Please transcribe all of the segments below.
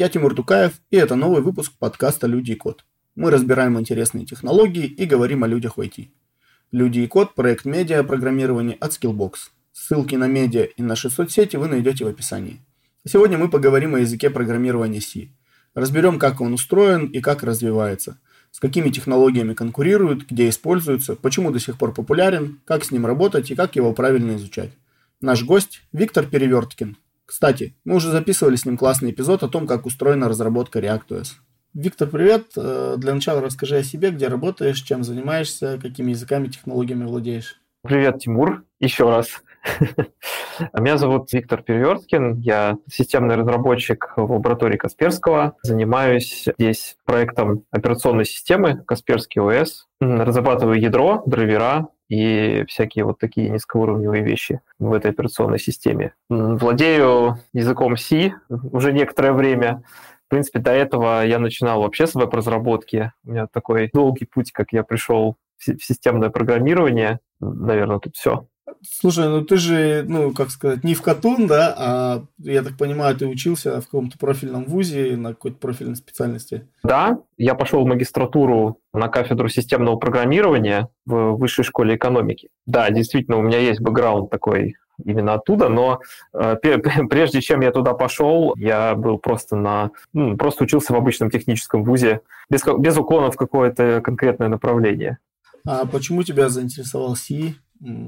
Я Тимур Тукаев, и это новый выпуск подкаста «Люди и код». Мы разбираем интересные технологии и говорим о людях в IT. «Люди и код» – проект медиа программирования от Skillbox. Ссылки на медиа и наши соцсети вы найдете в описании. Сегодня мы поговорим о языке программирования C. Разберем, как он устроен и как развивается, с какими технологиями конкурирует, где используется, почему до сих пор популярен, как с ним работать и как его правильно изучать. Наш гость – Виктор Переверткин, кстати, мы уже записывали с ним классный эпизод о том, как устроена разработка ReactOS. Виктор, привет. Э, для начала расскажи о себе, где работаешь, чем занимаешься, какими языками, технологиями владеешь. Привет, Тимур, еще раз. Меня зовут Виктор Переверткин, я системный разработчик в лаборатории Касперского. Занимаюсь здесь проектом операционной системы Касперский ОС. Разрабатываю ядро, драйвера, и всякие вот такие низкоуровневые вещи в этой операционной системе. Владею языком C уже некоторое время. В принципе, до этого я начинал вообще с веб-разработки. У меня такой долгий путь, как я пришел в системное программирование. Наверное, тут все. Слушай, ну ты же, ну, как сказать, не в Катун, да, а, я так понимаю, ты учился в каком-то профильном вузе на какой-то профильной специальности. Да, я пошел в магистратуру на кафедру системного программирования в высшей школе экономики. Да, действительно, у меня есть бэкграунд такой именно оттуда, но э, прежде чем я туда пошел, я был просто на, ну, просто учился в обычном техническом вузе без, без уклона в какое-то конкретное направление. А почему тебя заинтересовал C?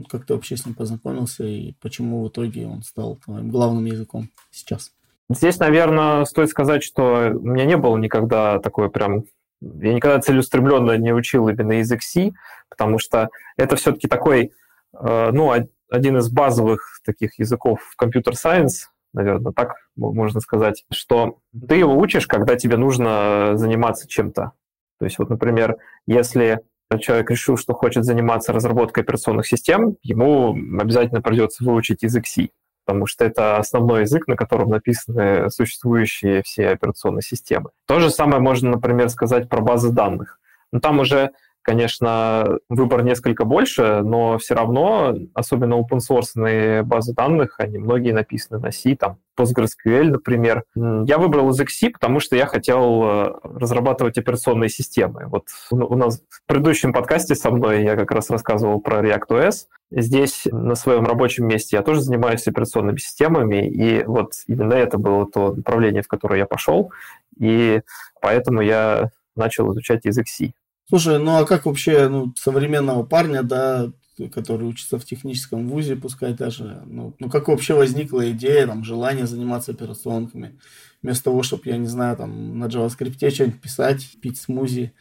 Как ты вообще с ним познакомился и почему в итоге он стал твоим главным языком сейчас? Здесь, наверное, стоит сказать, что у меня не было никогда такой прям... Я никогда целеустремленно не учил именно язык C, потому что это все-таки такой, э, ну, один из базовых таких языков в компьютер-сайенс, наверное, так можно сказать, что ты его учишь, когда тебе нужно заниматься чем-то. То есть вот, например, если человек решил, что хочет заниматься разработкой операционных систем, ему обязательно придется выучить язык C, потому что это основной язык, на котором написаны существующие все операционные системы. То же самое можно, например, сказать про базы данных. Но там уже конечно, выбор несколько больше, но все равно, особенно open source базы данных, они многие написаны на C, там PostgreSQL, например. Я выбрал язык C, потому что я хотел э, разрабатывать операционные системы. Вот у нас в предыдущем подкасте со мной я как раз рассказывал про ReactOS. Здесь на своем рабочем месте я тоже занимаюсь операционными системами, и вот именно это было то направление, в которое я пошел, и поэтому я начал изучать язык C. Слушай, ну а как вообще ну, современного парня, да, который учится в техническом вузе, пускай даже, ну, ну как вообще возникла идея, там, желание заниматься операционками, вместо того, чтобы, я не знаю, там, на JavaScript что-нибудь писать, пить смузи.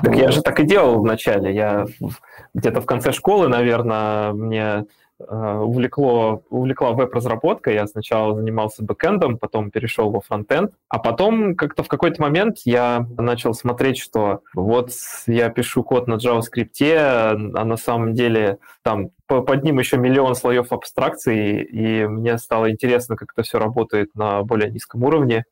Так я же так и делал вначале, я где-то в конце школы, наверное, мне увлекло, увлекла веб-разработка. Я сначала занимался бэкэндом, потом перешел во фронтенд, а потом как-то в какой-то момент я начал смотреть, что вот я пишу код на JavaScript, а на самом деле там под ним еще миллион слоев абстракции, и мне стало интересно, как это все работает на более низком уровне.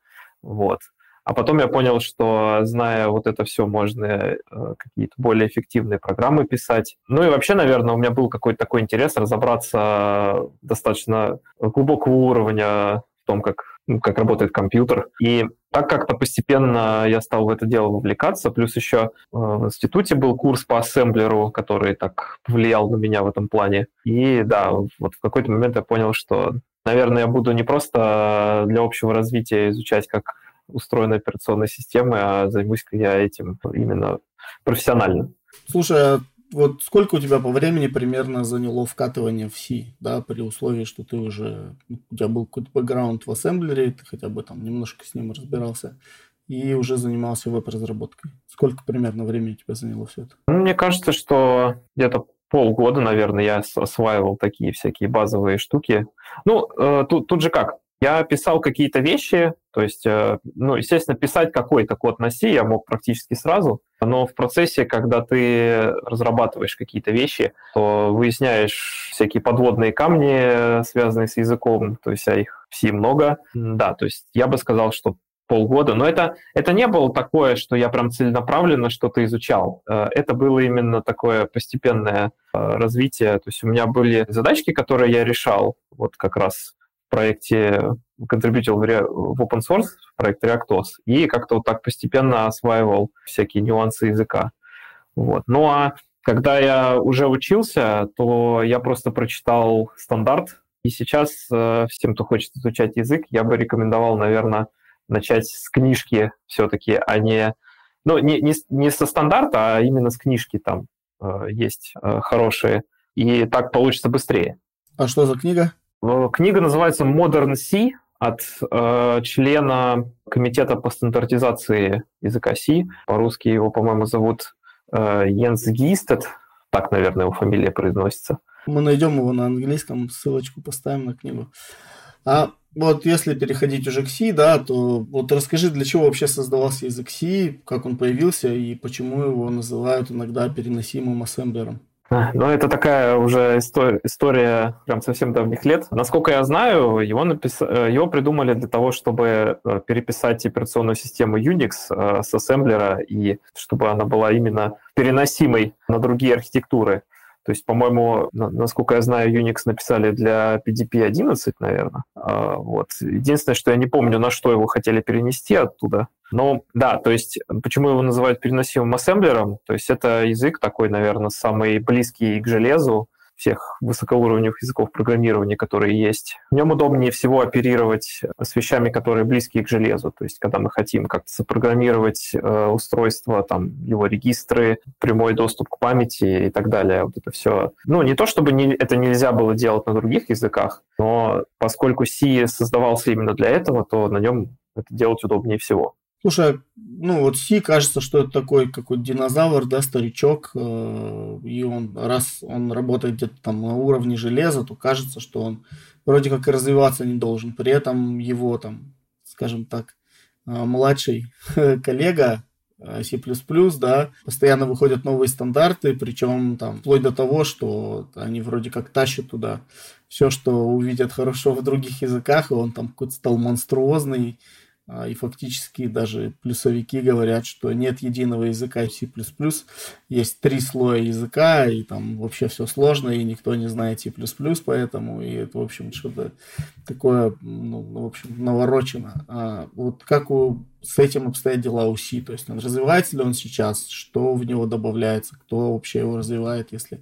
Вот. А потом я понял, что, зная вот это все, можно э, какие-то более эффективные программы писать. Ну и вообще, наверное, у меня был какой-то такой интерес разобраться достаточно глубокого уровня в том, как, ну, как работает компьютер. И так как-то постепенно я стал в это дело вовлекаться. Плюс еще э, в институте был курс по ассемблеру, который так повлиял на меня в этом плане. И да, вот в какой-то момент я понял, что, наверное, я буду не просто для общего развития изучать, как устроены операционной системы, а займусь-ка я этим именно профессионально. Слушай, а вот сколько у тебя по времени примерно заняло вкатывание в C, да, при условии, что ты уже, у тебя был какой-то бэкграунд в ассемблере, ты хотя бы там немножко с ним разбирался, и уже занимался веб-разработкой. Сколько примерно времени тебя заняло все это? Ну, мне кажется, что где-то полгода, наверное, я осваивал такие всякие базовые штуки. Ну, э, тут, тут же как? Я писал какие-то вещи, то есть, э, ну, естественно, писать какой-то код на C я мог практически сразу, но в процессе, когда ты разрабатываешь какие-то вещи, то выясняешь всякие подводные камни, связанные с языком, то есть а их в C много. Да, то есть я бы сказал, что полгода, но это, это не было такое, что я прям целенаправленно что-то изучал. Э, это было именно такое постепенное э, развитие. То есть у меня были задачки, которые я решал, вот как раз проекте контрибьютил в, в open source проект ReactOS и как-то вот так постепенно осваивал всякие нюансы языка. Вот. Ну а когда я уже учился, то я просто прочитал стандарт, и сейчас э, всем, кто хочет изучать язык, я бы рекомендовал, наверное, начать с книжки все-таки, а не, ну, не, не, не со стандарта, а именно с книжки там э, есть э, хорошие, и так получится быстрее. А что за книга? Э, книга называется Modern C от э, члена комитета по стандартизации языка C. По-русски его, по-моему, зовут э, Йенс Гистед. Так, наверное, его фамилия произносится. Мы найдем его на английском, ссылочку поставим на книгу. А вот если переходить уже к C, да, то вот расскажи, для чего вообще создавался язык C, как он появился и почему его называют иногда переносимым ассемблером. Ну, это такая уже история, история прям совсем давних лет. Насколько я знаю, его, напис... его придумали для того, чтобы э, переписать операционную систему Unix э, с ассемблера, и чтобы она была именно переносимой на другие архитектуры. То есть, по-моему, насколько я знаю, Unix написали для PDP-11, наверное. А, вот. Единственное, что я не помню, на что его хотели перенести оттуда. Но да, то есть почему его называют переносимым ассемблером? То есть это язык такой, наверное, самый близкий к железу, всех высокоуровневых языков программирования, которые есть. В нем удобнее всего оперировать с вещами, которые близкие к железу. То есть, когда мы хотим как-то запрограммировать э, устройство, там, его регистры, прямой доступ к памяти и так далее. Вот это все. Ну, не то, чтобы не, это нельзя было делать на других языках, но поскольку C создавался именно для этого, то на нем это делать удобнее всего. Слушай, ну вот Си кажется, что это такой какой-то динозавр, да, старичок, э, и он, раз он работает где-то там на уровне железа, то кажется, что он вроде как и развиваться не должен. При этом его там, скажем так, э, младший коллега э, C++, да, постоянно выходят новые стандарты, причем там вплоть до того, что они вроде как тащат туда все, что увидят хорошо в других языках, и он там какой-то стал монструозный, и фактически даже плюсовики говорят, что нет единого языка C++, есть три слоя языка, и там вообще все сложно, и никто не знает C++, поэтому, и это, в общем, что-то такое, ну, в общем, наворочено. А вот как у, с этим обстоят дела у C, то есть он развивается ли он сейчас, что в него добавляется, кто вообще его развивает, если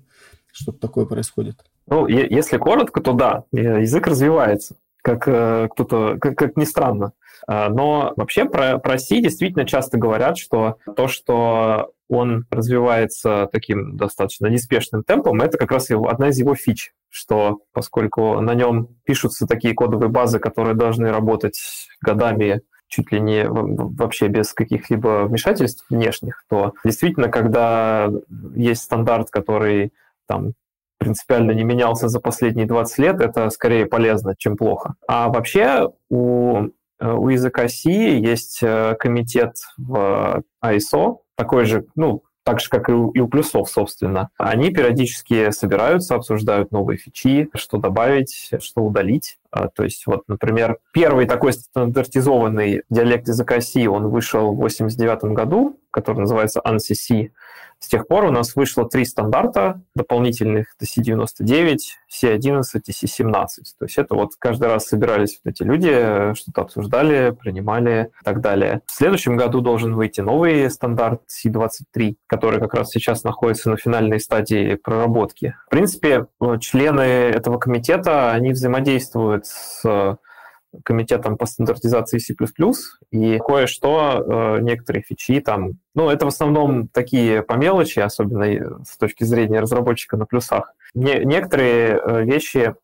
что-то такое происходит? Ну, если коротко, то да, язык развивается, как э, кто-то, как, как ни странно. А, но вообще про, про C действительно часто говорят, что то, что он развивается таким достаточно неспешным темпом, это как раз его, одна из его фич, что поскольку на нем пишутся такие кодовые базы, которые должны работать годами чуть ли не вообще без каких-либо вмешательств внешних, то действительно, когда есть стандарт, который там принципиально не менялся за последние 20 лет, это скорее полезно, чем плохо. А вообще у Э, у языка C есть э, комитет в ISO, такой же, ну, так же, как и у, и у плюсов, собственно. Они периодически собираются, обсуждают новые фичи, что добавить, что удалить. А, то есть, вот, например, первый такой стандартизованный диалект языка C, он вышел в 1989 году, который называется ANSI C. С тех пор у нас вышло три стандарта дополнительных, это C99, C11 и C17. То есть это вот каждый раз собирались вот эти люди, что-то обсуждали, принимали и так далее. В следующем году должен выйти новый стандарт C23, который как раз сейчас находится на финальной стадии проработки. В принципе, члены этого комитета, они взаимодействуют с комитетом по стандартизации C++, и кое-что, э, некоторые фичи там, ну, это в основном такие по мелочи, особенно с точки зрения разработчика на плюсах. Не, некоторые э, вещи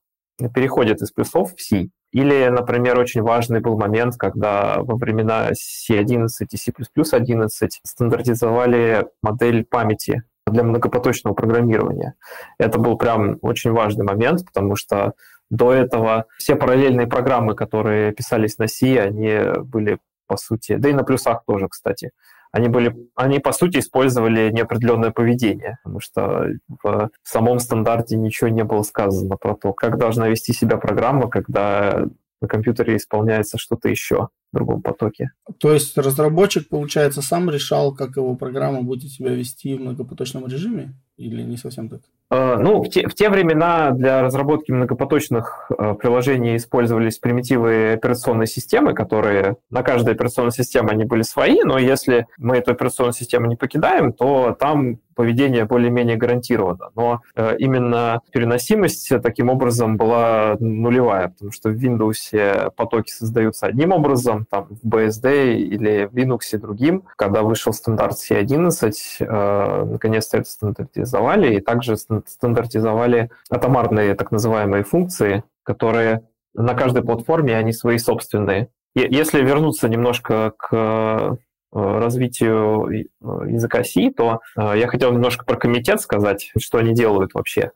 переходят из плюсов в C. Или, например, очень важный был момент, когда во времена C11 и C++11 стандартизовали модель памяти для многопоточного программирования. Это был прям очень важный момент, потому что до этого все параллельные программы, которые писались на C, они были, по сути, да и на плюсах тоже, кстати, они были, они по сути использовали неопределенное поведение, потому что в самом стандарте ничего не было сказано про то, как должна вести себя программа, когда на компьютере исполняется что-то еще. Другом потоке. То есть разработчик, получается, сам решал, как его программа будет себя вести в многопоточном режиме? Или не совсем так? Э, ну, в те, в те времена для разработки многопоточных э, приложений использовались примитивы операционной системы, которые на каждой операционной системе они были свои, но если мы эту операционную систему не покидаем, то там поведение более-менее гарантировано. Но э, именно переносимость таким образом была нулевая, потому что в Windows потоки создаются одним образом, там в BSD или в Linux другим. Когда вышел стандарт C11, э, наконец-то это стандартизовали, и также стандартизовали атомарные так называемые функции, которые на каждой платформе они свои собственные. Если вернуться немножко к Э, развитию э, языка C, то я хотел немножко про комитет сказать, что они делают вообще.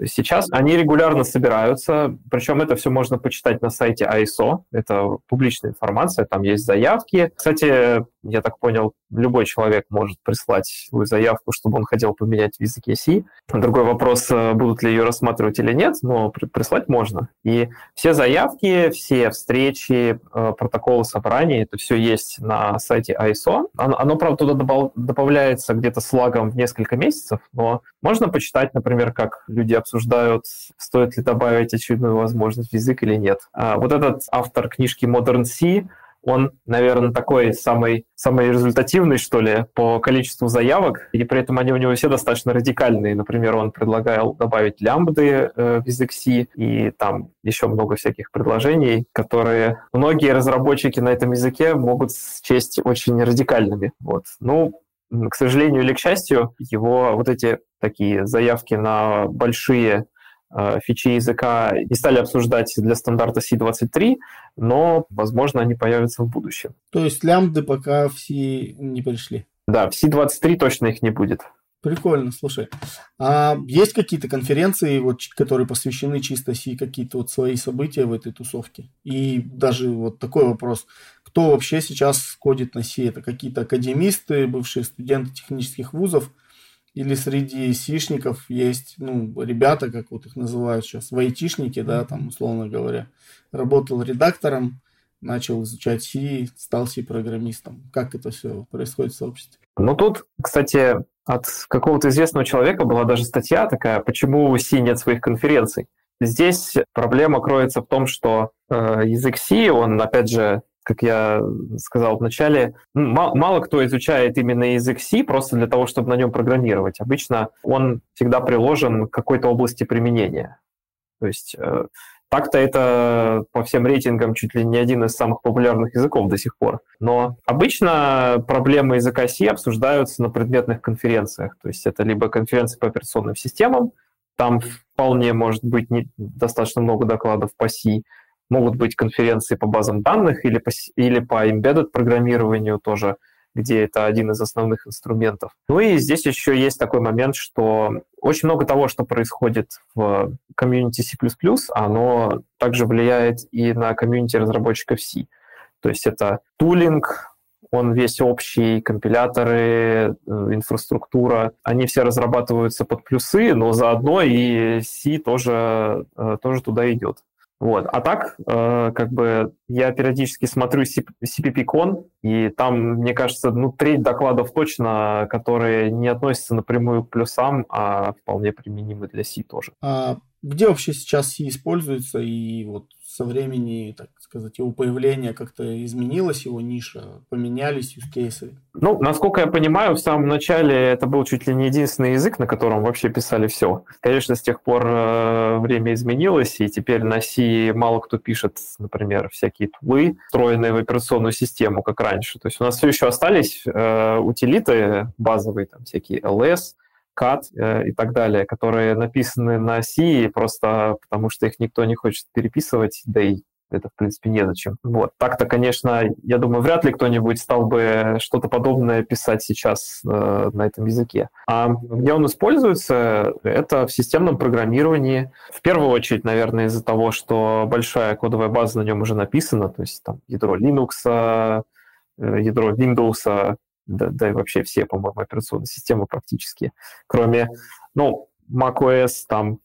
То есть сейчас они регулярно собираются, причем это все можно почитать на сайте ISO, это публичная информация, там есть заявки. Кстати, я так понял, любой человек может прислать свою заявку, чтобы он хотел поменять в языке C. Другой вопрос, э, будут ли ее рассматривать или нет, но прислать можно. И все заявки, все встречи, э, протоколы собраний, это все есть на сайте ISO. Оно, правда, туда добавляется где-то с лагом в несколько месяцев, но можно почитать, например, как люди обсуждают, стоит ли добавить очередную возможность в язык или нет. А вот этот автор книжки Modern C, он, наверное, такой самый, самый результативный, что ли, по количеству заявок, и при этом они у него все достаточно радикальные. Например, он предлагал добавить лямбды э, в язык C, и там еще много всяких предложений, которые многие разработчики на этом языке могут счесть очень радикальными. Вот. Ну, к сожалению или к счастью, его вот эти такие заявки на большие Э, фичи языка не стали обсуждать для стандарта C23, но, возможно, они появятся в будущем. То есть лямбды пока в C не пришли? Да, в C23 точно их не будет. Прикольно, слушай. А есть какие-то конференции, вот, которые посвящены чисто C, какие-то вот свои события в этой тусовке? И даже вот такой вопрос. Кто вообще сейчас кодит на C? Это какие-то академисты, бывшие студенты технических вузов? или среди сишников есть, ну, ребята, как вот их называют сейчас, вайтишники, да, там, условно говоря. Работал редактором, начал изучать C, стал C-программистом. Как это все происходит в сообществе? Ну, тут, кстати, от какого-то известного человека была даже статья такая, почему C нет своих конференций. Здесь проблема кроется в том, что э, язык C, он, опять же, как я сказал вначале, мало кто изучает именно язык C просто для того, чтобы на нем программировать. Обычно он всегда приложен к какой-то области применения. То есть э, так-то это по всем рейтингам чуть ли не один из самых популярных языков до сих пор. Но обычно проблемы языка C обсуждаются на предметных конференциях. То есть это либо конференции по операционным системам, там вполне может быть не, достаточно много докладов по C, Могут быть конференции по базам данных или по, или по embedded программированию тоже, где это один из основных инструментов. Ну и здесь еще есть такой момент, что очень много того, что происходит в комьюнити C++, оно также влияет и на комьюнити разработчиков C. То есть это тулинг, он весь общий, компиляторы, э, инфраструктура, они все разрабатываются под плюсы, но заодно и C тоже, э, тоже туда идет. Вот. А так, э, как бы я периодически смотрю CPP-кон, и там, мне кажется, ну, треть докладов точно, которые не относятся напрямую к плюсам, а вполне применимы для C тоже. А где вообще сейчас C используется, и вот со времени, так сказать, его появления как-то изменилась его ниша, поменялись юзкейсы? Ну, насколько я понимаю, в самом начале это был чуть ли не единственный язык, на котором вообще писали все. Конечно, с тех пор э, время изменилось, и теперь на C мало кто пишет, например, всякие тулы, встроенные в операционную систему, как раньше. То есть у нас все еще остались э, утилиты базовые, там всякие LS, CAD э, и так далее, которые написаны на C просто потому, что их никто не хочет переписывать, да и это, в принципе, незачем. Вот. Так-то, конечно, я думаю, вряд ли кто-нибудь стал бы что-то подобное писать сейчас э, на этом языке. А где он используется, это в системном программировании. В первую очередь, наверное, из-за того, что большая кодовая база на нем уже написана, то есть там ядро Linux, э, ядро Windows, да, да и вообще все, по-моему, операционные системы практически, кроме, ну, macOS, там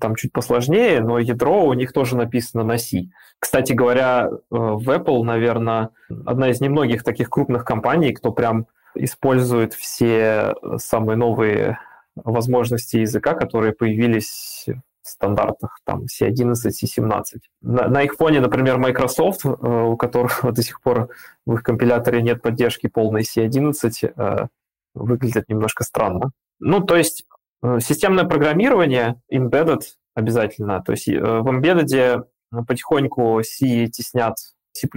там чуть посложнее, но ядро у них тоже написано на C. Кстати говоря, э, в Apple, наверное, одна из немногих таких крупных компаний, кто прям использует все самые новые возможности языка, которые появились стандартах там C11, C17. На, на их фоне, например, Microsoft, э, у которого до сих пор в их компиляторе нет поддержки полной C11, э, выглядит немножко странно. Ну, то есть Э, системное программирование, embedded обязательно. То есть в embedded потихоньку C теснят C++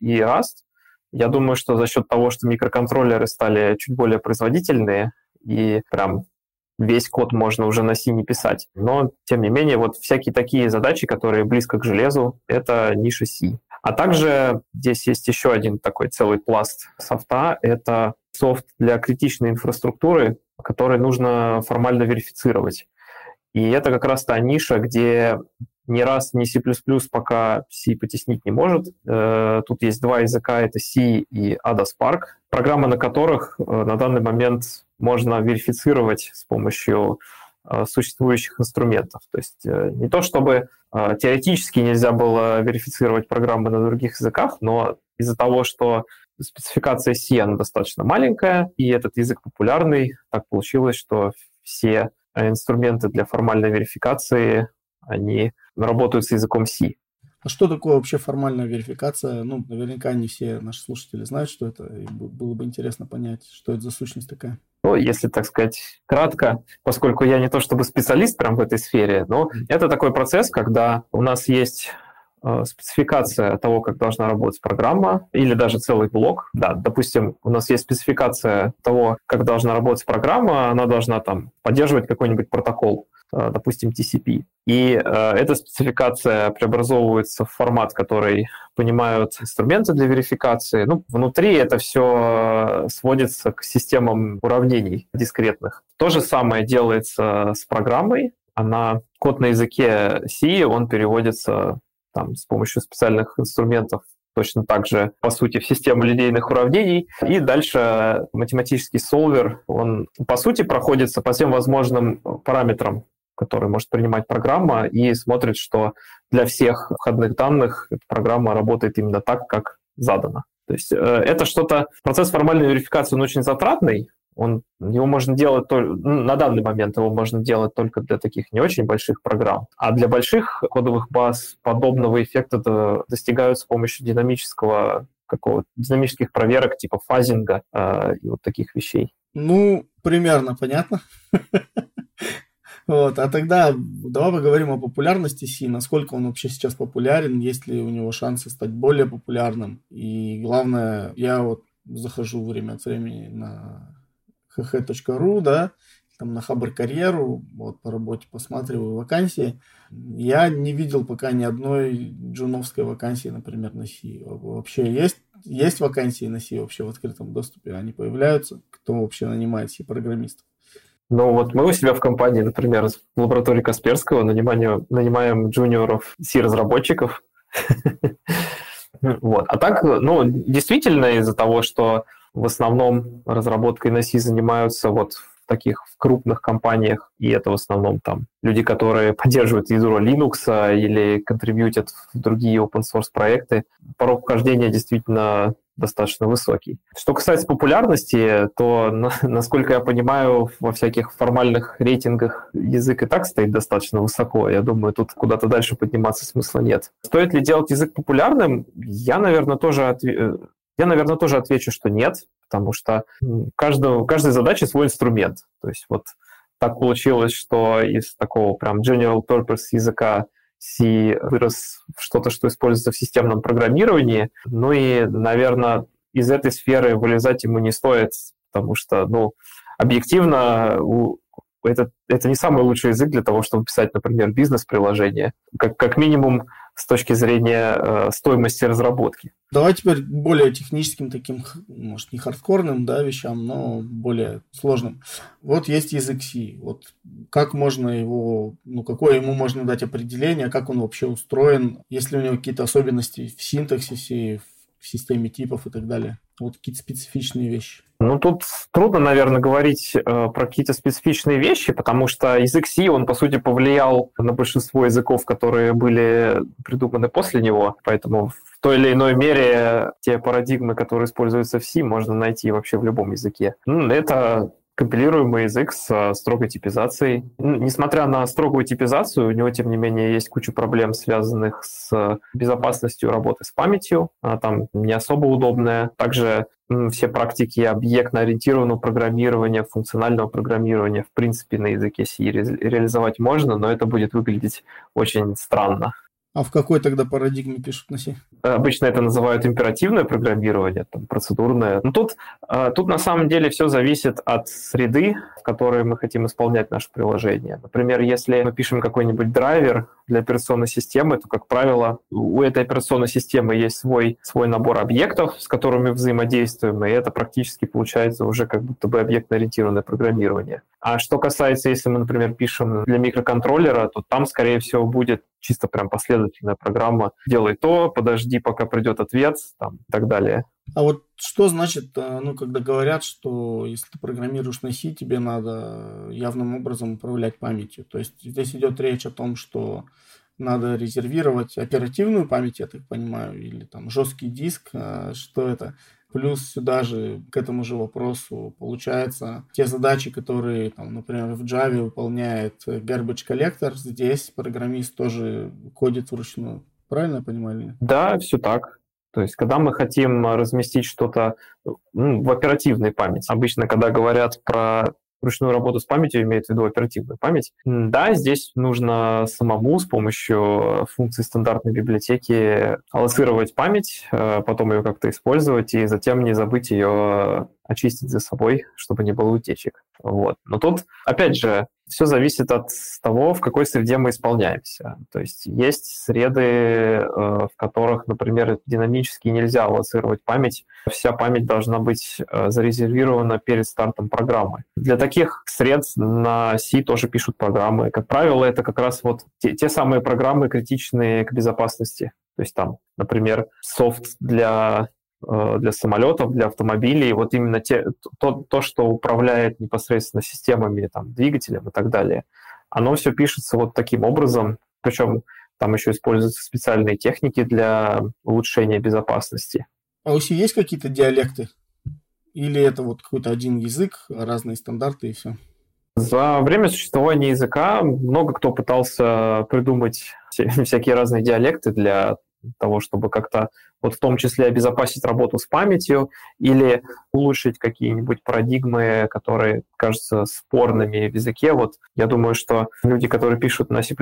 и Rust. Я думаю, что за счет того, что микроконтроллеры стали чуть более производительные, и прям весь код можно уже на C не писать. Но, тем не менее, вот всякие такие задачи, которые близко к железу, это ниша C. А также здесь есть еще один такой целый пласт софта. Это софт для критичной инфраструктуры, который нужно формально верифицировать. И это как раз та ниша, где ни раз ни C++ пока C потеснить не может. Э, тут есть два языка, это C и Ada Spark, программы на которых э, на данный момент можно верифицировать с помощью э, существующих инструментов. То есть не то чтобы теоретически нельзя было верифицировать программы на других языках, но из-за того, что спецификация C она достаточно маленькая, и этот язык популярный. Так получилось, что все инструменты для формальной верификации, они работают с языком C. А что такое вообще формальная верификация? Ну, наверняка не все наши слушатели знают, что это. И было бы интересно понять, что это за сущность такая. Ну, если так сказать кратко, поскольку я не то чтобы специалист прям в этой сфере, но это такой процесс, когда у нас есть спецификация того, как должна работать программа, или даже целый блок. Да, допустим, у нас есть спецификация того, как должна работать программа, она должна там поддерживать какой-нибудь протокол, э, допустим, TCP. И э, эта спецификация преобразовывается в формат, который понимают инструменты для верификации. Ну, внутри это все сводится к системам уравнений дискретных. То же самое делается с программой. Она, код на языке C, он переводится там, с помощью специальных инструментов точно так же, по сути, в систему линейных уравнений. И дальше математический солвер, он, по сути, проходится по всем возможным параметрам, которые может принимать программа, и смотрит, что для всех входных данных программа работает именно так, как задано. То есть э, это что-то, процесс формальной верификации, он очень затратный, он, его можно делать только, ну, на данный момент его можно делать только для таких не очень больших программ. А для больших кодовых баз подобного эффекта достигают с помощью динамического какого динамических проверок типа фазинга э, и вот таких вещей. Ну, примерно понятно. Вот, а тогда давай поговорим о популярности Си, насколько он вообще сейчас популярен, есть ли у него шансы стать более популярным. И главное, я вот захожу время от времени на hh.ru, да, там на Хабр карьеру, вот по работе посматриваю вакансии. Я не видел пока ни одной джуновской вакансии, например, на C. Вообще есть, есть вакансии на C вообще в открытом доступе? Они появляются? Кто вообще нанимает C-программистов? Ну вот мы у себя в компании, например, в лаборатории Касперского нанимаем, нанимаем джуниоров C-разработчиков. Вот. А так, ну, действительно, из-за того, что в основном разработкой C занимаются вот в таких в крупных компаниях, и это в основном там люди, которые поддерживают ядро Linux или контрибьютят в другие open source проекты. Порог вхождения действительно достаточно высокий. Что касается популярности, то, насколько я понимаю, во всяких формальных рейтингах язык и так стоит достаточно высоко. Я думаю, тут куда-то дальше подниматься смысла нет. Стоит ли делать язык популярным? Я, наверное, тоже отве... Я, наверное, тоже отвечу, что нет, потому что каждого, каждой задаче свой инструмент. То есть вот так получилось, что из такого прям general purpose языка C вырос в что-то, что используется в системном программировании. Ну и, наверное, из этой сферы вылезать ему не стоит, потому что, ну, объективно, это, это не самый лучший язык для того, чтобы писать, например, бизнес-приложение. Как, как минимум, с точки зрения э, стоимости разработки. Давай теперь более техническим таким, может, не хардкорным, да, вещам, но более сложным. Вот есть язык C. Вот как можно его, ну, какое ему можно дать определение, как он вообще устроен, есть ли у него какие-то особенности в синтаксисе, в в системе типов и так далее? Вот какие-то специфичные вещи. Ну, тут трудно, наверное, говорить э, про какие-то специфичные вещи, потому что язык C, он, по сути, повлиял на большинство языков, которые были придуманы после него, поэтому в той или иной мере те парадигмы, которые используются в C, можно найти вообще в любом языке. Ну, это компилируемый язык с строгой типизацией. Ну, несмотря на строгую типизацию, у него, тем не менее, есть куча проблем, связанных с безопасностью работы с памятью. Она там не особо удобная. Также все практики объектно-ориентированного программирования, функционального программирования, в принципе, на языке C реализовать можно, но это будет выглядеть очень странно. А в какой тогда парадигме пишут на C? Обычно это называют императивное программирование, там, процедурное. Но тут, а, тут на самом деле все зависит от среды, в которой мы хотим исполнять наше приложение. Например, если мы пишем какой-нибудь драйвер для операционной системы, то, как правило, у этой операционной системы есть свой, свой набор объектов, с которыми взаимодействуем, и это практически получается уже как будто бы объектно-ориентированное программирование. А что касается, если мы, например, пишем для микроконтроллера, то там, скорее всего, будет чисто прям последовательная программа «делай то, подожди, пока придет ответ» там, и так далее. А вот что значит, э, ну, когда говорят, что если ты программируешь на C, тебе надо явным образом управлять памятью? То есть здесь идет речь о том, что надо резервировать оперативную память, я так понимаю, или там жесткий диск, э, что это? Плюс сюда же, к этому же вопросу, получается, те задачи, которые, там, например, в Java выполняет garbage collector, здесь программист тоже кодит вручную. Правильно я понимаю? Да, все так. То есть, когда мы хотим разместить что-то ну, в оперативной памяти, обычно, когда говорят про ручную работу с памятью имеет в виду оперативную память. Да, здесь нужно самому с помощью функции стандартной библиотеки аллоцировать память, э, потом ее как-то использовать и затем не забыть ее очистить за собой, чтобы не было утечек. Вот. Но тут, опять же, все зависит от того, в какой среде мы исполняемся. То есть есть среды, э, в которых, например, динамически нельзя аллоцировать память. Вся память должна быть э, зарезервирована перед стартом программы. Для таких сред на C тоже пишут программы. Как правило, это как раз вот те, те самые программы, критичные к безопасности. То есть там, например, софт для для самолетов, для автомобилей, вот именно те, то, то, что управляет непосредственно системами, там, двигателем и так далее, оно все пишется вот таким образом, причем там еще используются специальные техники для улучшения безопасности. А у C есть какие-то диалекты? Или это вот какой-то один язык, разные стандарты и все? За время существования языка много кто пытался придумать всякие разные диалекты для того, чтобы как-то вот в том числе обезопасить работу с памятью или улучшить какие-нибудь парадигмы, которые кажутся спорными в языке. Вот я думаю, что люди, которые пишут на C++,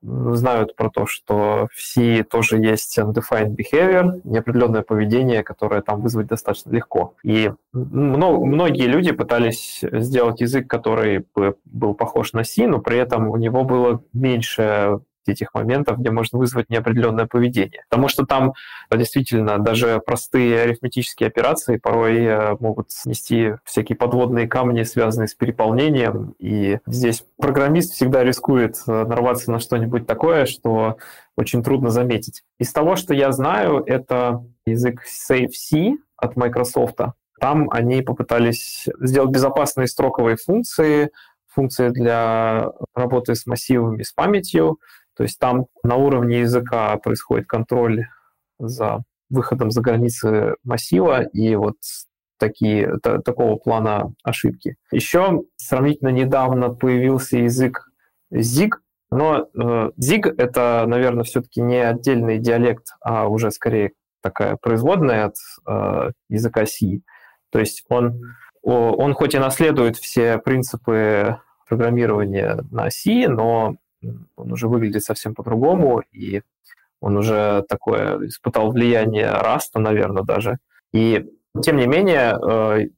знают про то, что в C тоже есть undefined behavior, неопределенное поведение, которое там вызвать достаточно легко. И многие люди пытались сделать язык, который бы был похож на C, но при этом у него было меньше этих моментов, где можно вызвать неопределенное поведение. Потому что там действительно даже простые арифметические операции порой э, могут снести всякие подводные камни, связанные с переполнением. И здесь программист всегда рискует э, нарваться на что-нибудь такое, что очень трудно заметить. Из того, что я знаю, это язык SafeC от Microsoft. Там они попытались сделать безопасные строковые функции, функции для работы с массивами, с памятью, то есть там на уровне языка происходит контроль за выходом за границы массива и вот такие, та, такого плана ошибки. Еще сравнительно недавно появился язык ZIG, но э, ZIG — это, наверное, все-таки не отдельный диалект, а уже скорее такая производная от э, языка C. То есть он, он хоть и наследует все принципы программирования на C, но он уже выглядит совсем по-другому, и он уже такое испытал влияние Раста, наверное, даже. И тем не менее, э,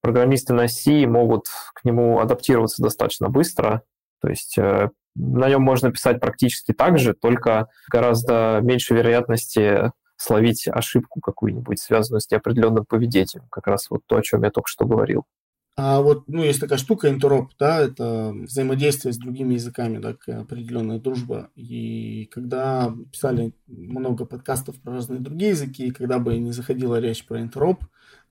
программисты на C могут к нему адаптироваться достаточно быстро. То есть э, на нем можно писать практически так же, только гораздо меньше вероятности словить ошибку какую-нибудь, связанную с неопределенным поведением. Как раз вот то, о чем я только что говорил. А вот, ну, есть такая штука интероп, да, это взаимодействие с другими языками, да, определенная дружба. И когда писали много подкастов про разные другие языки, когда бы не заходила речь про интероп,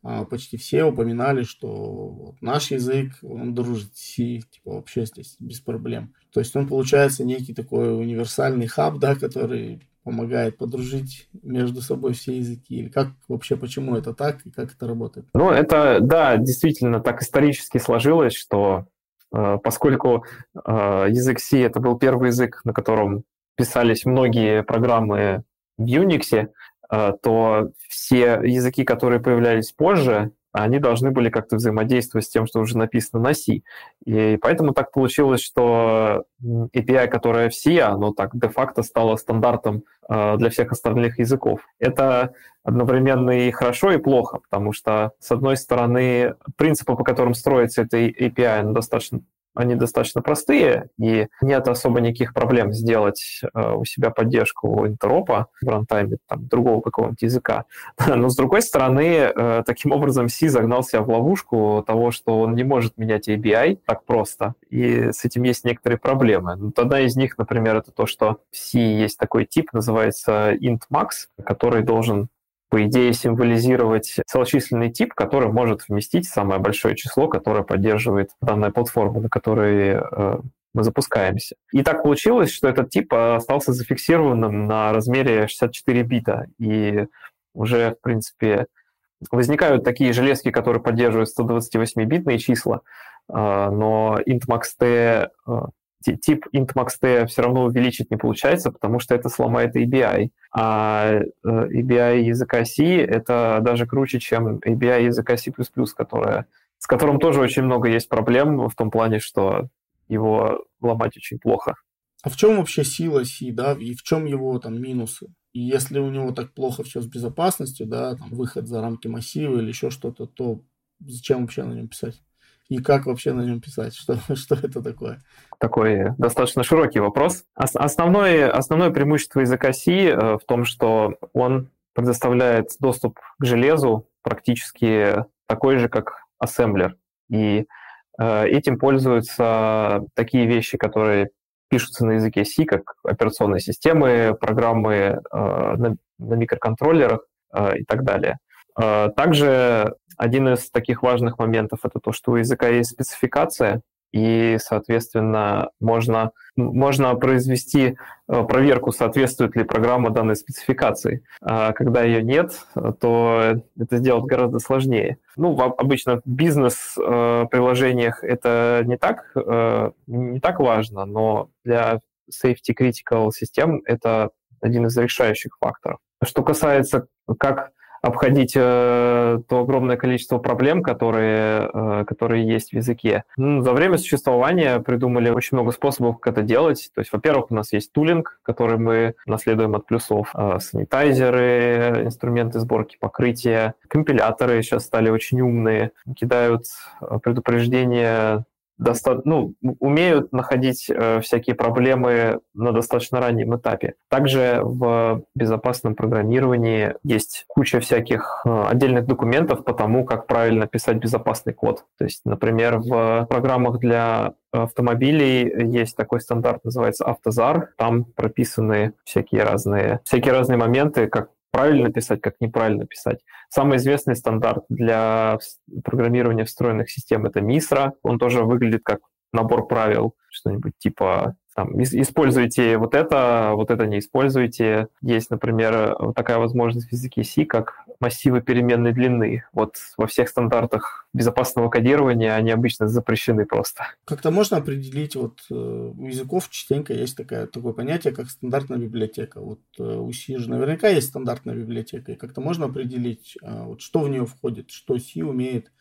а, почти все упоминали, что вот наш язык, он дружит с C, типа вообще здесь без проблем. То есть он получается некий такой универсальный хаб, да, который помогает подружить между собой все языки? Или как вообще, почему это так и как это работает? Ну, это, да, действительно так исторически сложилось, что э, поскольку э, язык C это был первый язык, на котором писались многие программы в Unix, э, то все языки, которые появлялись позже, они должны были как-то взаимодействовать с тем, что уже написано на C. И поэтому так получилось, что API, которая в C, оно так де-факто стало стандартом э, для всех остальных языков. Это одновременно и хорошо, и плохо, потому что, с одной стороны, принципы, по которым строится эта API, достаточно они достаточно простые, и нет особо никаких проблем сделать э, у себя поддержку интеропа в рантайме там, другого какого-нибудь языка. Но, с другой стороны, э, таким образом C загнал себя в ловушку того, что он не может менять ABI так просто, и с этим есть некоторые проблемы. Вот одна из них, например, это то, что в C есть такой тип, называется int_max, который должен по идее, символизировать целочисленный тип, который может вместить самое большое число, которое поддерживает данная платформа, на которой э, мы запускаемся. И так получилось, что этот тип остался зафиксированным на размере 64 бита. И уже, в принципе, возникают такие железки, которые поддерживают 128-битные числа, э, но int_maxt тип int_maxt все равно увеличить не получается, потому что это сломает ABI. А э, ABI языка C это даже круче, чем ABI языка C++, которая, с которым тоже очень много есть проблем в том плане, что его ломать очень плохо. А в чем вообще сила C, да, и в чем его там минусы? И если у него так плохо все с безопасностью, да, там выход за рамки массива или еще что-то, то зачем вообще на нем писать? И как вообще на нем писать? Что, что это такое? Такой достаточно широкий вопрос. Основное, основное преимущество языка C э, в том, что он предоставляет доступ к железу практически такой же, как ассемблер. И э, этим пользуются такие вещи, которые пишутся на языке C, как операционные системы, программы э, на, на микроконтроллерах и так далее. Также один из таких важных моментов это то, что у языка есть спецификация, и, соответственно, можно, можно произвести э, проверку, соответствует ли программа данной спецификации. А когда ее нет, то это сделать гораздо сложнее. Ну, обычно в бизнес-приложениях это не так, э, не так важно, но для safety critical систем это один из решающих факторов. Что касается, как обходить э, то огромное количество проблем, которые, э, которые есть в языке. Ну, за время существования придумали очень много способов, как это делать. То есть, во-первых, у нас есть тулинг, который мы наследуем от плюсов. Э, санитайзеры, инструменты сборки покрытия, компиляторы сейчас стали очень умные, кидают э, предупреждения доста- ну, умеют находить э, всякие проблемы на достаточно раннем этапе. Также в безопасном программировании есть куча всяких э, отдельных документов по тому, как правильно писать безопасный код. То есть, например, в программах для автомобилей есть такой стандарт, называется Автозар. Там прописаны всякие разные, всякие разные моменты, как правильно писать, как неправильно писать. Самый известный стандарт для программирования встроенных систем — это MISRA. Он тоже выглядит как набор правил, что-нибудь типа там, используйте вот это, вот это не используйте. Есть, например, такая возможность в языке C, как массивы переменной длины. Вот во всех стандартах безопасного кодирования они обычно запрещены просто. Как-то можно определить, вот э, у языков частенько есть такое, такое понятие, как стандартная библиотека. Вот э, у C же наверняка есть стандартная библиотека, и как-то можно определить, э, вот, что в нее входит, что C умеет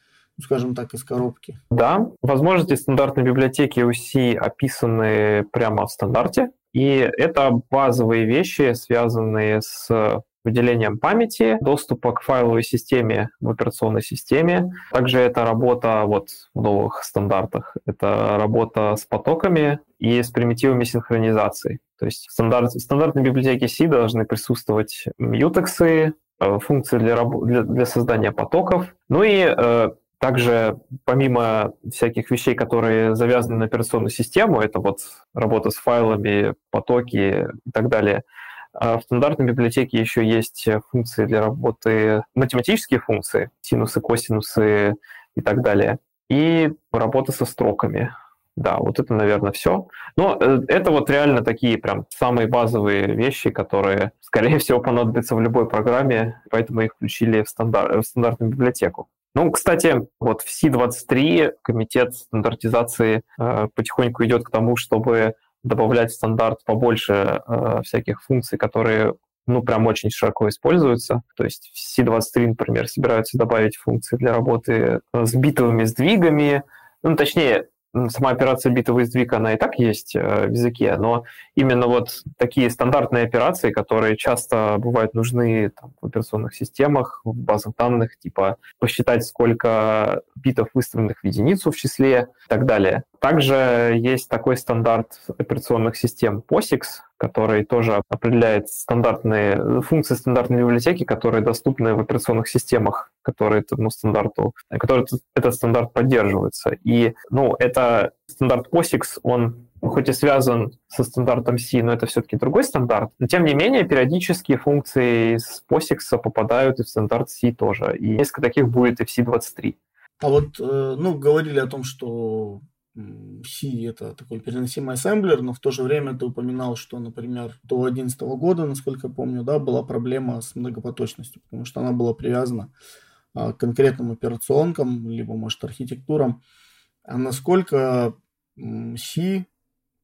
скажем так, из коробки. Да, возможности стандартной библиотеки UC описаны прямо в стандарте, и это базовые вещи, связанные с выделением памяти, доступа к файловой системе в операционной системе. Также это работа вот в новых стандартах. Это работа с потоками и с примитивами синхронизации. То есть в, стандарт, в стандартной библиотеке C должны присутствовать мьютексы, э, функции для, для, для создания потоков, ну и э, Также помимо всяких вещей, которые завязаны на операционную систему, это вот работа с файлами, потоки и так далее, а в стандартной библиотеке еще есть функции для работы, математические функции, синусы, косинусы и так далее, и работа со строками. Да, вот это, наверное, все. Но э, это вот реально такие прям самые базовые вещи, которые, скорее всего, понадобятся в любой программе, поэтому их включили в, стандарт, в стандартную библиотеку. Ну, кстати, вот в C23 комитет стандартизации э, потихоньку идет к тому, чтобы добавлять в стандарт побольше э, всяких функций, которые ну, прям очень широко используются. То есть в C23, например, собираются добавить функции для работы э, с битовыми сдвигами, ну, точнее, сама операция битовый сдвиг, она и так есть э, в языке, но именно вот такие стандартные операции, которые часто бывают нужны там, в операционных системах, в базах данных, типа посчитать, сколько битов выставленных в единицу в числе и так далее. Также есть такой стандарт операционных систем POSIX, который тоже определяет стандартные функции стандартной библиотеки, которые доступны в операционных системах, которые этому стандарту, который этот стандарт поддерживается. И, ну, это стандарт POSIX, он хоть и связан со стандартом C, но это все-таки другой стандарт. Но тем не менее, периодически функции из POSIX попадают и в стандарт C тоже. И несколько таких будет и в C23. А вот, э, ну, говорили о том, что C это такой переносимый ассемблер, но в то же время ты упоминал, что, например, до 2011 года, насколько я помню, да, была проблема с многопоточностью, потому что она была привязана а, к конкретным операционкам, либо, может, архитектурам. А насколько C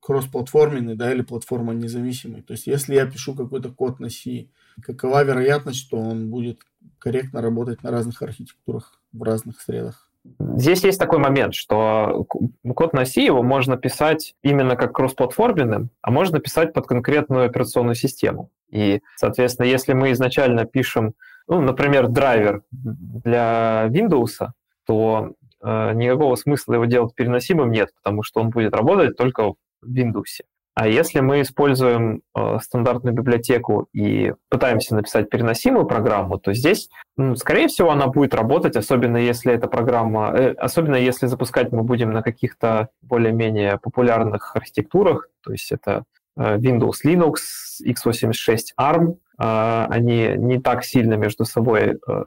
кроссплатформенный, да, или платформа независимый. То есть, если я пишу какой-то код на C, какова вероятность, что он будет корректно работать на разных архитектурах в разных средах? Здесь есть такой момент, что код на C его можно писать именно как кроссплатформенным, а можно писать под конкретную операционную систему. И, соответственно, если мы изначально пишем, ну, например, драйвер для Windows, то э, никакого смысла его делать переносимым нет, потому что он будет работать только в Windows. А если мы используем э, стандартную библиотеку и пытаемся написать переносимую программу, то здесь, ну, скорее всего, она будет работать, особенно если эта программа, э, особенно если запускать мы будем на каких-то более-менее популярных архитектурах, то есть это э, Windows, Linux, x86, ARM, э, они не так сильно между собой э,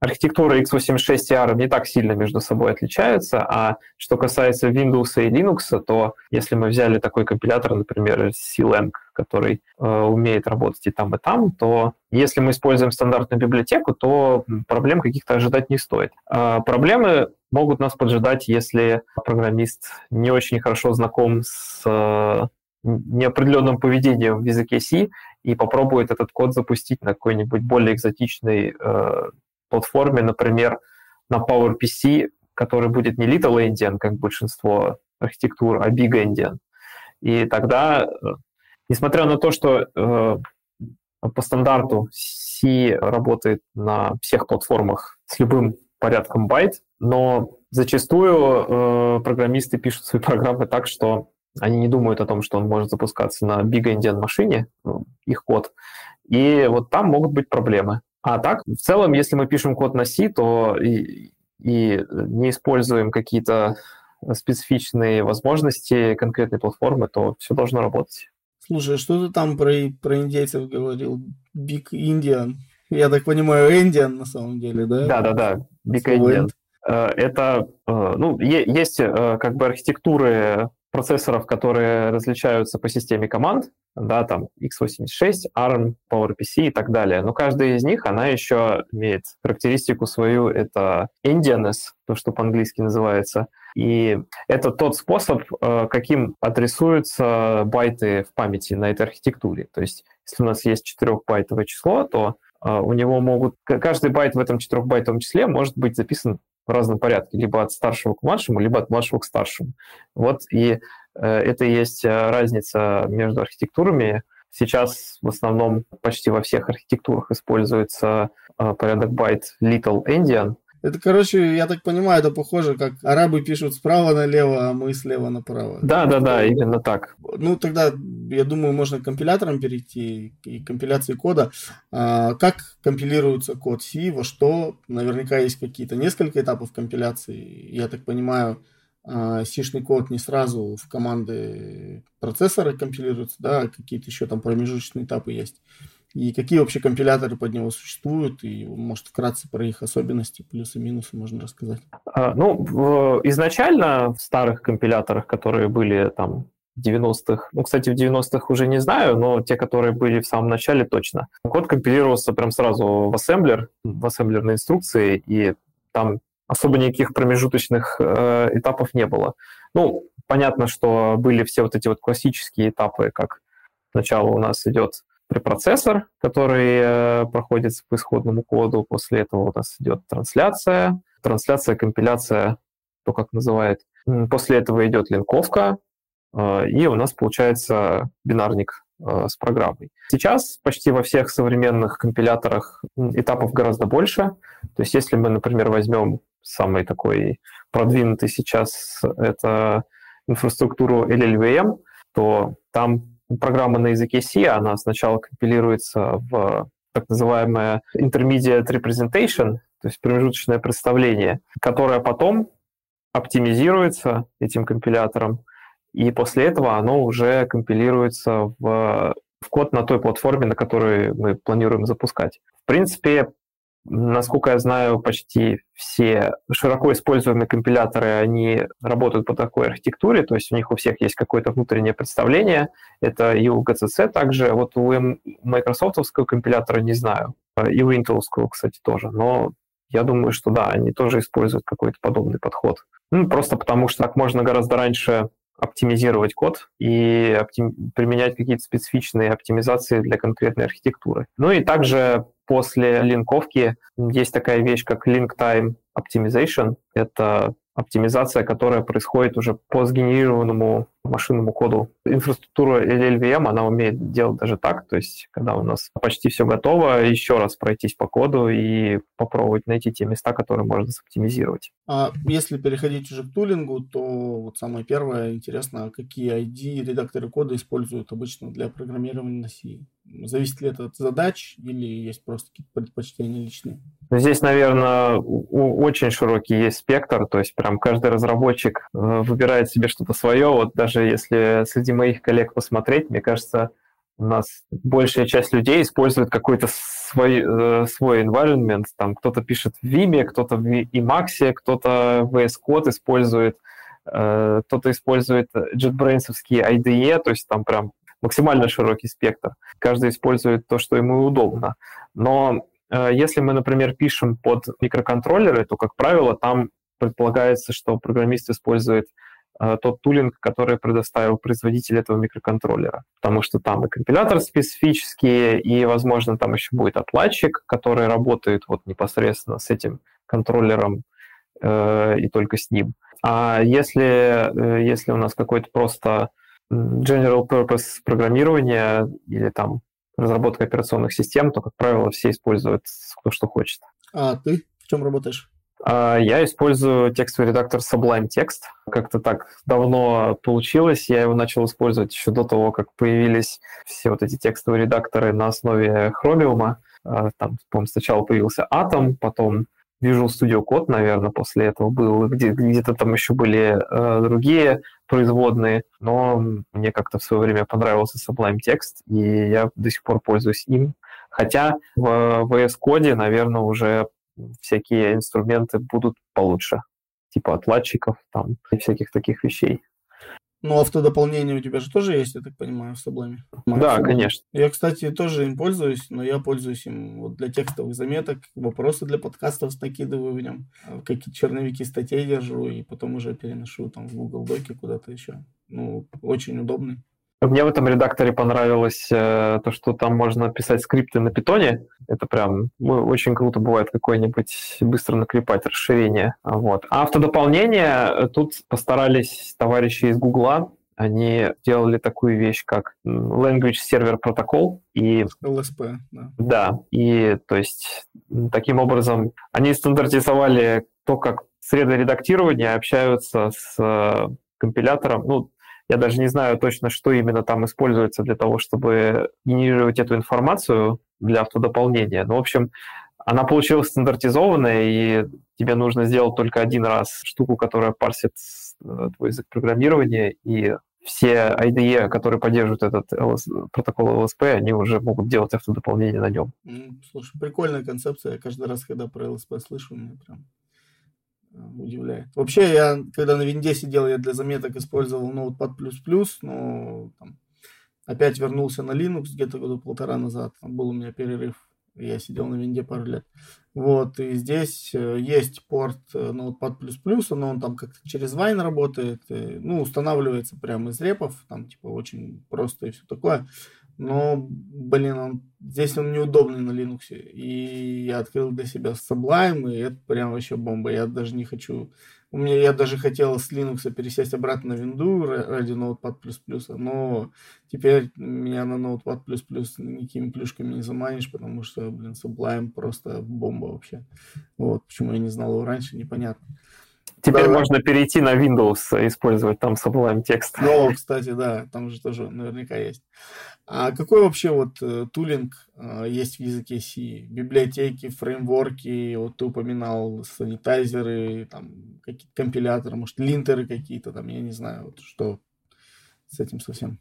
архитектура x86 и ARM не так сильно между собой отличаются, а что касается Windows и Linux, то если мы взяли такой компилятор, например, CLang, который э, умеет работать и там, и там, то если мы используем стандартную библиотеку, то проблем каких-то ожидать не стоит. Э, проблемы могут нас поджидать, если программист не очень хорошо знаком с э, неопределенным поведением в языке C и попробует этот код запустить на какой-нибудь более экзотичной э, платформе, например, на PowerPC, который будет не Little Endian, как большинство архитектур, а Big Endian. И тогда, э, несмотря на то, что э, по стандарту C работает на всех платформах с любым порядком байт, но зачастую э, программисты пишут свои программы так, что они не думают о том, что он может запускаться на Big Endian машине, ну, их код, и вот там могут быть проблемы. А так, в целом, если мы пишем код на C, то и, и не используем какие-то специфичные возможности конкретной платформы, то все должно работать. Слушай, а что ты там про, про индейцев говорил? Big Indian. Я так понимаю, Indian на самом деле, да? Да-да-да, Big Indian. Э, это, э, ну, есть э, как бы архитектуры процессоров, которые различаются по системе команд, да, там x86, ARM, PowerPC и так далее. Но каждая из них, она еще имеет характеристику свою, это endianness, то, что по-английски называется. И это тот способ, э, каким адресуются байты в памяти на этой архитектуре. То есть, если у нас есть 4-байтовое число, то э, у него могут... Каждый байт в этом 4-байтовом числе может быть записан в разном порядке, либо от старшего к младшему, либо от младшего к старшему. Вот и э, это и есть э, разница между архитектурами. Сейчас в основном почти во всех архитектурах используется э, порядок байт Little Endian, Это, короче, я так понимаю, это похоже, как арабы пишут справа налево, а мы слева направо. Да, да, да, именно так. Ну, тогда, я думаю, можно к компиляторам перейти и компиляции кода. А, как компилируется код C, во что? Наверняка есть какие-то несколько этапов компиляции. Я так понимаю, C-шный код не сразу в команды процессора компилируется, да, а какие-то еще там промежуточные этапы есть и какие вообще компиляторы под него существуют, и, может, вкратце про их особенности, плюсы минусы можно рассказать. А, ну, изначально в старых компиляторах, которые были там в 90-х, ну, кстати, в 90-х уже не знаю, но те, которые были в самом начале, точно. Код компилировался прям сразу в ассемблер, в ассемблерной инструкции, и там особо никаких промежуточных э, этапов не было. Ну, понятно, что были все вот эти вот классические этапы, как сначала у нас идет препроцессор, который э, проходит по исходному коду. После этого у нас идет трансляция. Трансляция, компиляция, то, как называют. После этого идет линковка, э, и у нас получается бинарник э, с программой. Сейчас почти во всех современных компиляторах этапов гораздо больше. То есть если мы, например, возьмем самый такой продвинутый сейчас это инфраструктуру LLVM, то там программа на языке C, она сначала компилируется в так называемое intermediate representation, то есть промежуточное представление, которое потом оптимизируется этим компилятором, и после этого оно уже компилируется в, в код на той платформе, на которой мы планируем запускать. В принципе, Насколько я знаю, почти все широко используемые компиляторы, они работают по такой архитектуре, то есть у них у всех есть какое-то внутреннее представление. Это и у GCC также, вот у Microsoftского компилятора не знаю, и у Intel, кстати, тоже, но я думаю, что да, они тоже используют какой-то подобный подход. Ну, просто потому что так можно гораздо раньше оптимизировать код и оптим... применять какие-то специфичные оптимизации для конкретной архитектуры. Ну и также после линковки есть такая вещь, как link time optimization. Это оптимизация, которая происходит уже по сгенерированному машинному коду. Инфраструктура LLVM, она умеет делать даже так, то есть когда у нас почти все готово, еще раз пройтись по коду и попробовать найти те места, которые можно соптимизировать. А если переходить уже к тулингу, то вот самое первое, интересно, какие ID редакторы кода используют обычно для программирования на C? Зависит ли это от задач или есть просто какие-то предпочтения личные? Здесь, наверное, очень широкий есть спектр, то есть прям каждый разработчик э, выбирает себе что-то свое. Вот даже если среди моих коллег посмотреть, мне кажется, у нас большая часть людей использует какой-то свой, э, свой environment. Там кто-то пишет в Vim, кто-то в Emacs, кто-то VS Code использует, э, кто-то использует JetBrains IDE, то есть там прям максимально широкий спектр. Каждый использует то, что ему удобно. Но э, если мы, например, пишем под микроконтроллеры, то, как правило, там предполагается, что программист использует тот тулинг, который предоставил производитель этого микроконтроллера. Потому что там и компилятор специфический, и, возможно, там еще будет отладчик, который работает вот непосредственно с этим контроллером э, и только с ним. А если, э, если у нас какой-то просто general purpose программирования или там разработка операционных систем, то, как правило, все используют кто что хочет. А ты в чем работаешь? А, я использую текстовый редактор Sublime Text. Как-то так давно получилось. Я его начал использовать еще до того, как появились все вот эти текстовые редакторы на основе Chromium. А, там, по сначала появился Atom, потом Visual Studio Code, наверное, после этого был, где, где-то там еще были э, другие производные, но мне как-то в свое время понравился Sublime Text, и я до сих пор пользуюсь им. Хотя в VS Code, наверное, уже всякие инструменты будут получше, типа отладчиков там и всяких таких вещей. Ну, автодополнение у тебя же тоже есть, я так понимаю, в Sublime. Да, конечно. Я, кстати, тоже им пользуюсь, но я пользуюсь им вот для текстовых заметок, вопросы для подкастов накидываю в нем, а какие черновики статей держу и потом уже переношу там в Google Доки куда-то еще. Ну, очень удобный. Мне в этом редакторе понравилось э, то, что там можно писать скрипты на питоне. Это прям ну, очень круто бывает какое-нибудь быстро наклепать расширение. Вот. А автодополнение э, тут постарались товарищи из Гугла они делали такую вещь, как Language Server Protocol. И, LSP, да. Да, и то есть таким образом они стандартизовали то, как среды редактирования общаются с э, компилятором. Ну, я даже не знаю точно, что именно там используется для того, чтобы генерировать эту информацию для автодополнения. Но, в общем, она получилась стандартизованная, и тебе нужно сделать только один раз штуку, которая парсит э, твой язык программирования, и все IDE, которые поддерживают этот LS, протокол LSP, они уже могут делать автодополнение на нем. Слушай, прикольная концепция. Я каждый раз, когда про LSP слышу, меня прям удивляет. Вообще, я, когда на винде сидел, я для заметок использовал Notepad++, но там, опять вернулся на Linux где-то года полтора назад. Был у меня перерыв я сидел на винде пару лет. Вот, и здесь э, есть порт э, Notepad++, но он там как-то через Wine работает, и, ну, устанавливается прямо из репов, там, типа, очень просто и все такое. Но, блин, он, здесь он неудобный на Linux. И я открыл для себя Sublime, и это прям вообще бомба. Я даже не хочу у меня я даже хотел с Linux пересесть обратно на Windows ради Notepad++, но теперь меня на Notepad++ никакими плюшками не заманишь, потому что, блин, Sublime просто бомба вообще. Вот, почему я не знал его раньше, непонятно. Теперь да, можно перейти на Windows, использовать там Sublime текст. Ну, кстати, да, там же тоже наверняка есть. А какой вообще вот э, тулинг э, есть в языке C? Библиотеки, фреймворки, вот ты упоминал санитайзеры, там какие-то компиляторы, может, линтеры какие-то там, я не знаю, вот что с этим совсем.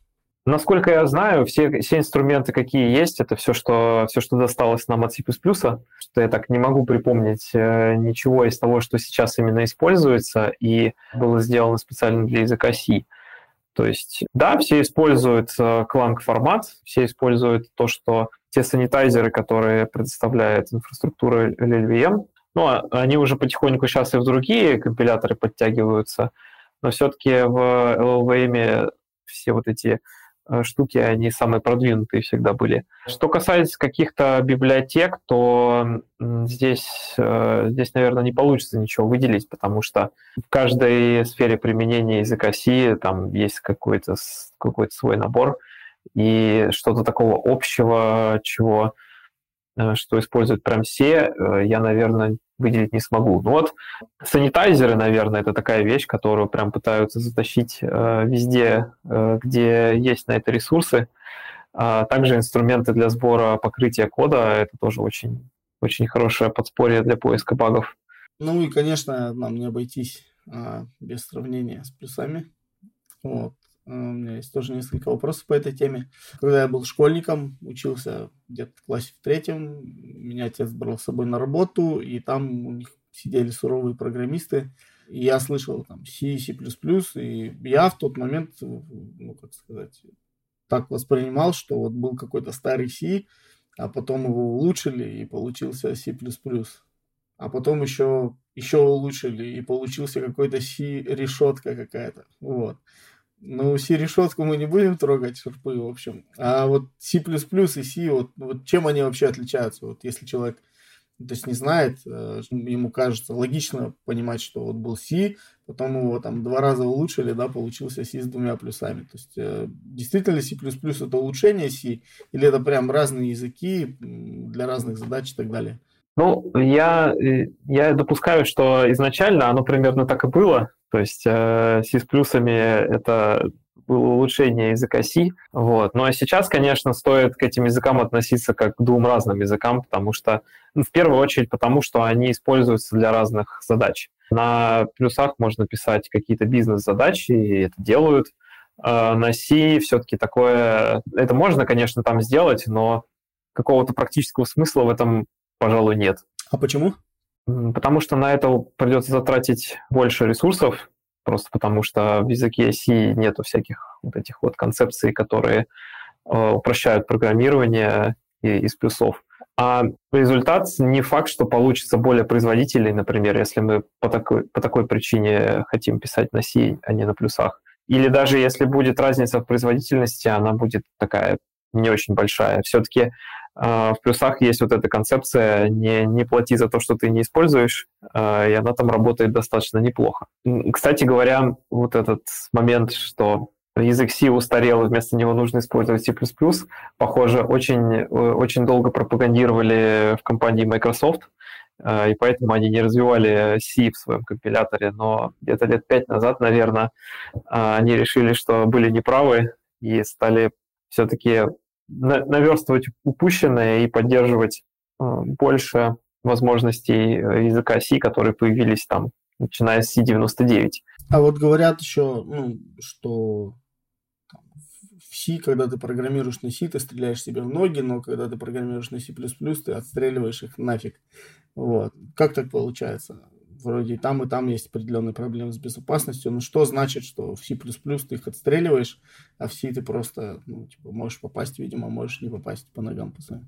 Насколько я знаю, все, все инструменты, какие есть, это все что, все, что досталось нам от C++. Что я так не могу припомнить э, ничего из того, что сейчас именно используется и было сделано специально для языка C. То есть, да, все используют э, формат, все используют то, что те санитайзеры, которые предоставляет инфраструктура LLVM, ну, а они уже потихоньку сейчас и в другие компиляторы подтягиваются, но все-таки в LLVM все вот эти штуки, они самые продвинутые всегда были. Что касается каких-то библиотек, то здесь, э, здесь, наверное, не получится ничего выделить, потому что в каждой сфере применения языка C там есть какой-то какой свой набор, и что-то такого общего, чего Э, что используют прям все, э, я, наверное, выделить не смогу. Ну вот санитайзеры, наверное, это такая вещь, которую прям пытаются затащить э, везде, где есть на это ресурсы. А также инструменты для сбора покрытия кода, это тоже очень, очень хорошее подспорье для поиска багов. Ну и, конечно, нам не обойтись а, без сравнения с плюсами. Вот. У меня есть тоже несколько вопросов по этой теме. Когда я был школьником, учился где-то в классе в третьем, меня отец брал с собой на работу, и там у них сидели суровые программисты. И я слышал там C, C++, и я в тот момент, ну, как сказать, так воспринимал, что вот был какой-то старый C, а потом его улучшили, и получился C++. А потом еще, еще улучшили, и получился какой-то C решетка какая-то. Вот. Ну, C-решетку мы не будем трогать, шарпы, в общем. А вот C++ и C, вот, вот чем они вообще отличаются? Вот если человек то есть не знает, э, ему кажется логично понимать, что вот был C, потом его там два раза улучшили, да, получился C с двумя плюсами. То есть э, действительно C++ это улучшение C, или это прям разные языки для разных задач и так далее? Ну, я, э, я допускаю, что изначально оно примерно так и было, то есть э, C с плюсами это было улучшение языка C. Вот. Ну а сейчас, конечно, стоит к этим языкам относиться как к двум разным языкам, потому что, ну, в первую очередь, потому что они используются для разных задач. На плюсах можно писать какие-то бизнес-задачи, и это делают. А на C все-таки такое... Это можно, конечно, там сделать, но какого-то практического смысла в этом, пожалуй, нет. А почему? Потому что на это придется затратить больше ресурсов, просто потому что в языке C нету всяких вот этих вот концепций, которые э, упрощают программирование из плюсов. А результат не факт, что получится более производительный, например, если мы по такой, по такой причине хотим писать на C, а не на плюсах. Или даже если будет разница в производительности, она будет такая не очень большая. Все-таки в плюсах есть вот эта концепция не, не плати за то, что ты не используешь, а, и она там работает достаточно неплохо. Кстати говоря, вот этот момент, что язык C устарел, и вместо него нужно использовать C++. Похоже, очень, очень долго пропагандировали в компании Microsoft, и поэтому они не развивали C в своем компиляторе, но где-то лет пять назад, наверное, они решили, что были неправы и стали все-таки наверстывать упущенное и поддерживать больше возможностей языка C, которые появились там, начиная с C99. А вот говорят еще, ну, что в C, когда ты программируешь на C, ты стреляешь себе в ноги, но когда ты программируешь на C++, ты отстреливаешь их нафиг. Вот. Как так получается? Вроде и там, и там есть определенные проблемы с безопасностью. Но что значит, что в C++ ты их отстреливаешь, а в C ты просто, ну, типа, можешь попасть, видимо, можешь не попасть по ногам по?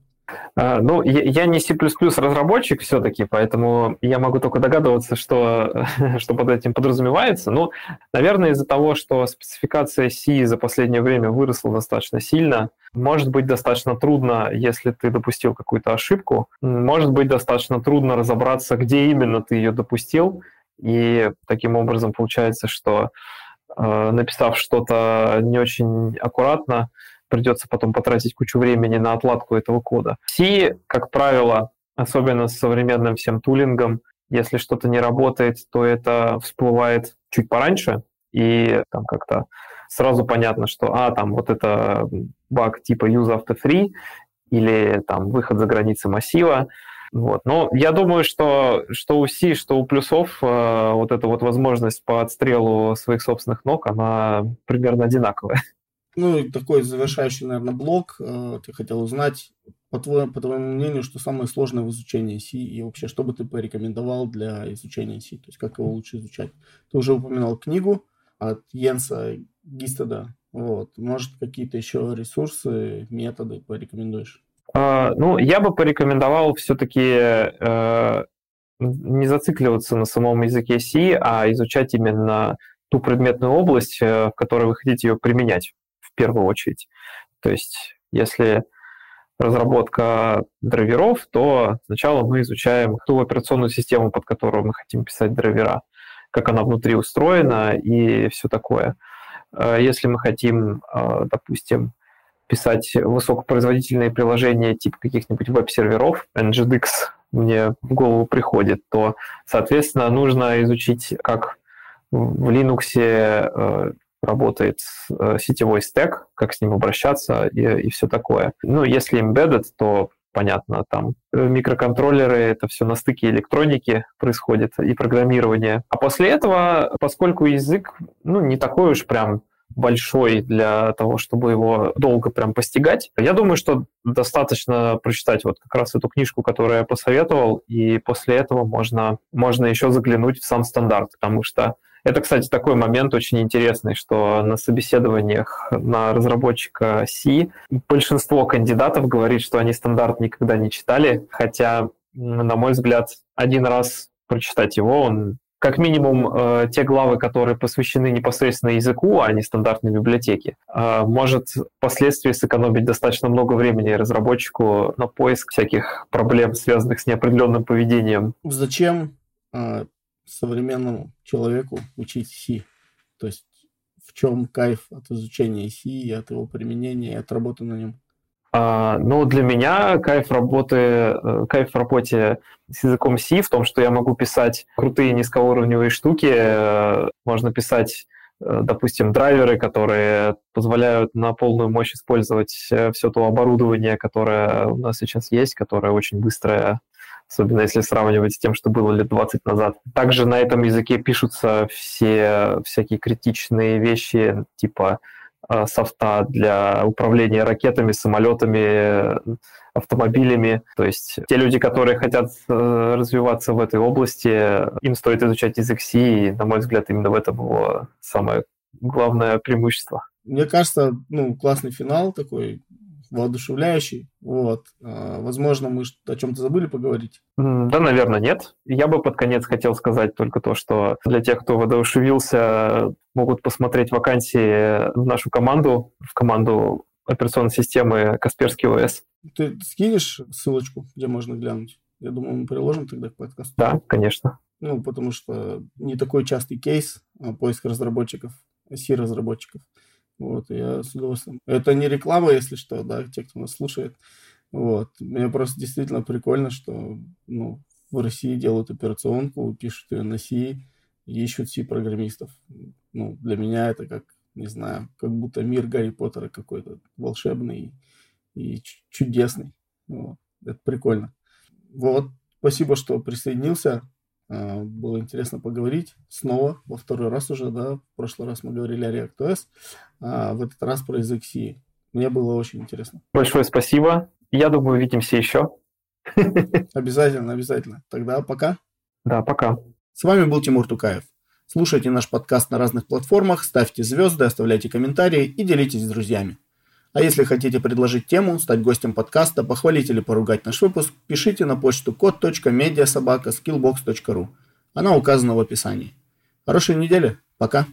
А, ну, я не C++ разработчик все-таки, поэтому я могу только догадываться, что, что под этим подразумевается. Ну, наверное, из-за того, что спецификация C за последнее время выросла достаточно сильно, может быть достаточно трудно, если ты допустил какую-то ошибку, может быть достаточно трудно разобраться, где именно ты ее допустил, и таким образом получается, что э, написав что-то не очень аккуратно, придется потом потратить кучу времени на отладку этого кода. C, как правило, особенно с современным всем тулингом, если что-то не работает, то это всплывает чуть пораньше, и там как-то сразу понятно, что, а, там вот это баг типа use after free, или там выход за границы массива, вот. Но я думаю, что, что у C, что у плюсов э, вот эта вот возможность по отстрелу своих собственных ног, она примерно одинаковая. Ну и такой завершающий, наверное, блок. Э, ты хотел узнать, по, твоему, по твоему мнению, что самое сложное в изучении C и вообще, что бы ты порекомендовал для изучения C, то есть как его лучше изучать. Ты уже упоминал книгу от Йенса Гистеда. Вот. Может, какие-то еще ресурсы, методы порекомендуешь? Uh, ну, я бы порекомендовал все-таки э, не зацикливаться на самом языке C, а изучать именно ту предметную область, э, в которой вы хотите ее применять первую очередь. То есть если разработка драйверов, то сначала мы изучаем ту операционную систему, под которую мы хотим писать драйвера, как она внутри устроена и все такое. А если мы хотим, а, допустим, писать высокопроизводительные приложения типа каких-нибудь веб-серверов, NGDX мне в голову приходит, то, соответственно, нужно изучить, как в Linux э, работает э, сетевой стек, как с ним обращаться и, и все такое. Ну, если embedded, то понятно, там э, микроконтроллеры, это все на стыке электроники происходит и программирование. А после этого, поскольку язык, ну, не такой уж прям большой для того, чтобы его долго прям постигать. Я думаю, что достаточно прочитать вот как раз эту книжку, которую я посоветовал, и после этого можно, можно еще заглянуть в сам стандарт, потому что это, кстати, такой момент очень интересный, что на собеседованиях на разработчика C большинство кандидатов говорит, что они стандарт никогда не читали, хотя, на мой взгляд, один раз прочитать его, он как минимум э, те главы, которые посвящены непосредственно языку, а не стандартной библиотеке, э, может впоследствии сэкономить достаточно много времени разработчику на поиск всяких проблем, связанных с неопределенным поведением. Зачем э, современному человеку учить C. То есть в чем кайф от изучения C и от его применения и от работы на нем? А, ну, для меня кайф работы, э, кайф в работе с языком C в том, что я могу писать крутые низкоуровневые штуки, э, можно писать э, допустим, драйверы, которые позволяют на полную мощь использовать все то оборудование, которое у нас сейчас есть, которое очень быстрое, особенно если сравнивать с тем, что было лет 20 назад. Также на этом языке пишутся все всякие критичные вещи, типа э, софта для управления ракетами, самолетами, автомобилями. То есть те люди, которые хотят э, развиваться в этой области, им стоит изучать язык C, и, на мой взгляд, именно в этом его самое главное преимущество. Мне кажется, ну, классный финал такой, воодушевляющий. Вот. А, возможно, мы о чем-то забыли поговорить. Да, наверное, нет. Я бы под конец хотел сказать только то, что для тех, кто воодушевился, могут посмотреть вакансии в нашу команду, в команду операционной системы Касперский ОС. Ты скинешь ссылочку, где можно глянуть? Я думаю, мы приложим тогда к подкасту. Да, конечно. Ну, потому что не такой частый кейс а поиск разработчиков, C-разработчиков. Вот, я с удовольствием. Это не реклама, если что, да, те, кто нас слушает. Вот. Мне просто действительно прикольно, что ну, в России делают операционку, пишут ее на C, ищут C-программистов. Ну, для меня это как, не знаю, как будто мир Гарри Поттера какой-то волшебный и чудесный. Вот. Это прикольно. Вот, спасибо, что присоединился. А, было интересно поговорить снова, во второй раз уже, да. В прошлый раз мы говорили о ReactOS, а в этот раз про язык C. Мне было очень интересно. Большое спасибо. Я думаю, увидимся еще. Обязательно, обязательно. Тогда пока. Да, пока. С вами был Тимур Тукаев. Слушайте наш подкаст на разных платформах, ставьте звезды, оставляйте комментарии и делитесь с друзьями. А если хотите предложить тему, стать гостем подкаста, похвалить или поругать наш выпуск, пишите на почту код.медиасобака.skillbox.ru. Она указана в описании. Хорошей недели. Пока.